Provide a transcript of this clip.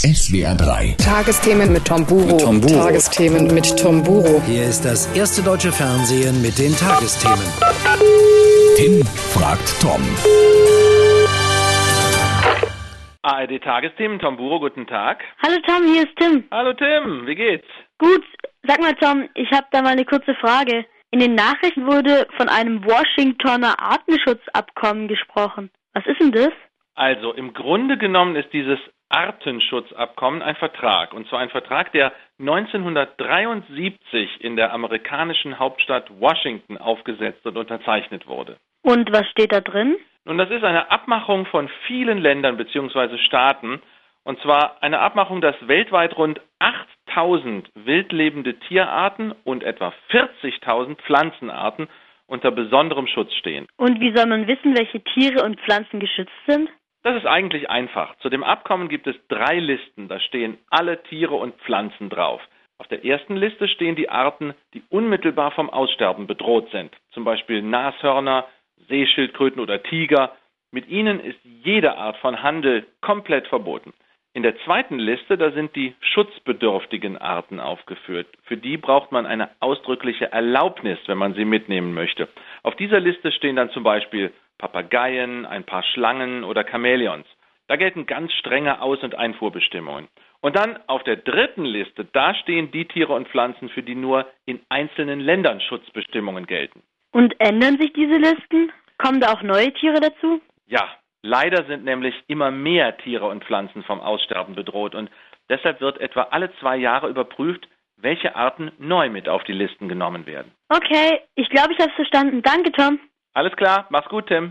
SWR 3. Tagesthemen mit Tom Buro. Mit Tom Buro. Tagesthemen mit Tom Buro. Hier ist das erste deutsche Fernsehen mit den Tagesthemen. Tim fragt Tom. ARD Tagesthemen, Tom Buro, guten Tag. Hallo Tom, hier ist Tim. Hallo Tim, wie geht's? Gut, sag mal Tom, ich habe da mal eine kurze Frage. In den Nachrichten wurde von einem Washingtoner Artenschutzabkommen gesprochen. Was ist denn das? Also im Grunde genommen ist dieses Artenschutzabkommen ein Vertrag. Und zwar ein Vertrag, der 1973 in der amerikanischen Hauptstadt Washington aufgesetzt und unterzeichnet wurde. Und was steht da drin? Nun, das ist eine Abmachung von vielen Ländern bzw. Staaten. Und zwar eine Abmachung, dass weltweit rund 8000 wildlebende Tierarten und etwa 40.000 Pflanzenarten unter besonderem Schutz stehen. Und wie soll man wissen, welche Tiere und Pflanzen geschützt sind? Das ist eigentlich einfach. Zu dem Abkommen gibt es drei Listen. Da stehen alle Tiere und Pflanzen drauf. Auf der ersten Liste stehen die Arten, die unmittelbar vom Aussterben bedroht sind. Zum Beispiel Nashörner, Seeschildkröten oder Tiger. Mit ihnen ist jede Art von Handel komplett verboten. In der zweiten Liste, da sind die schutzbedürftigen Arten aufgeführt. Für die braucht man eine ausdrückliche Erlaubnis, wenn man sie mitnehmen möchte. Auf dieser Liste stehen dann zum Beispiel Papageien, ein paar Schlangen oder Chamäleons. Da gelten ganz strenge Aus- und Einfuhrbestimmungen. Und dann auf der dritten Liste, da stehen die Tiere und Pflanzen, für die nur in einzelnen Ländern Schutzbestimmungen gelten. Und ändern sich diese Listen? Kommen da auch neue Tiere dazu? Ja, leider sind nämlich immer mehr Tiere und Pflanzen vom Aussterben bedroht und deshalb wird etwa alle zwei Jahre überprüft, welche Arten neu mit auf die Listen genommen werden. Okay, ich glaube, ich habe verstanden. Danke, Tom. Alles klar, mach's gut, Tim.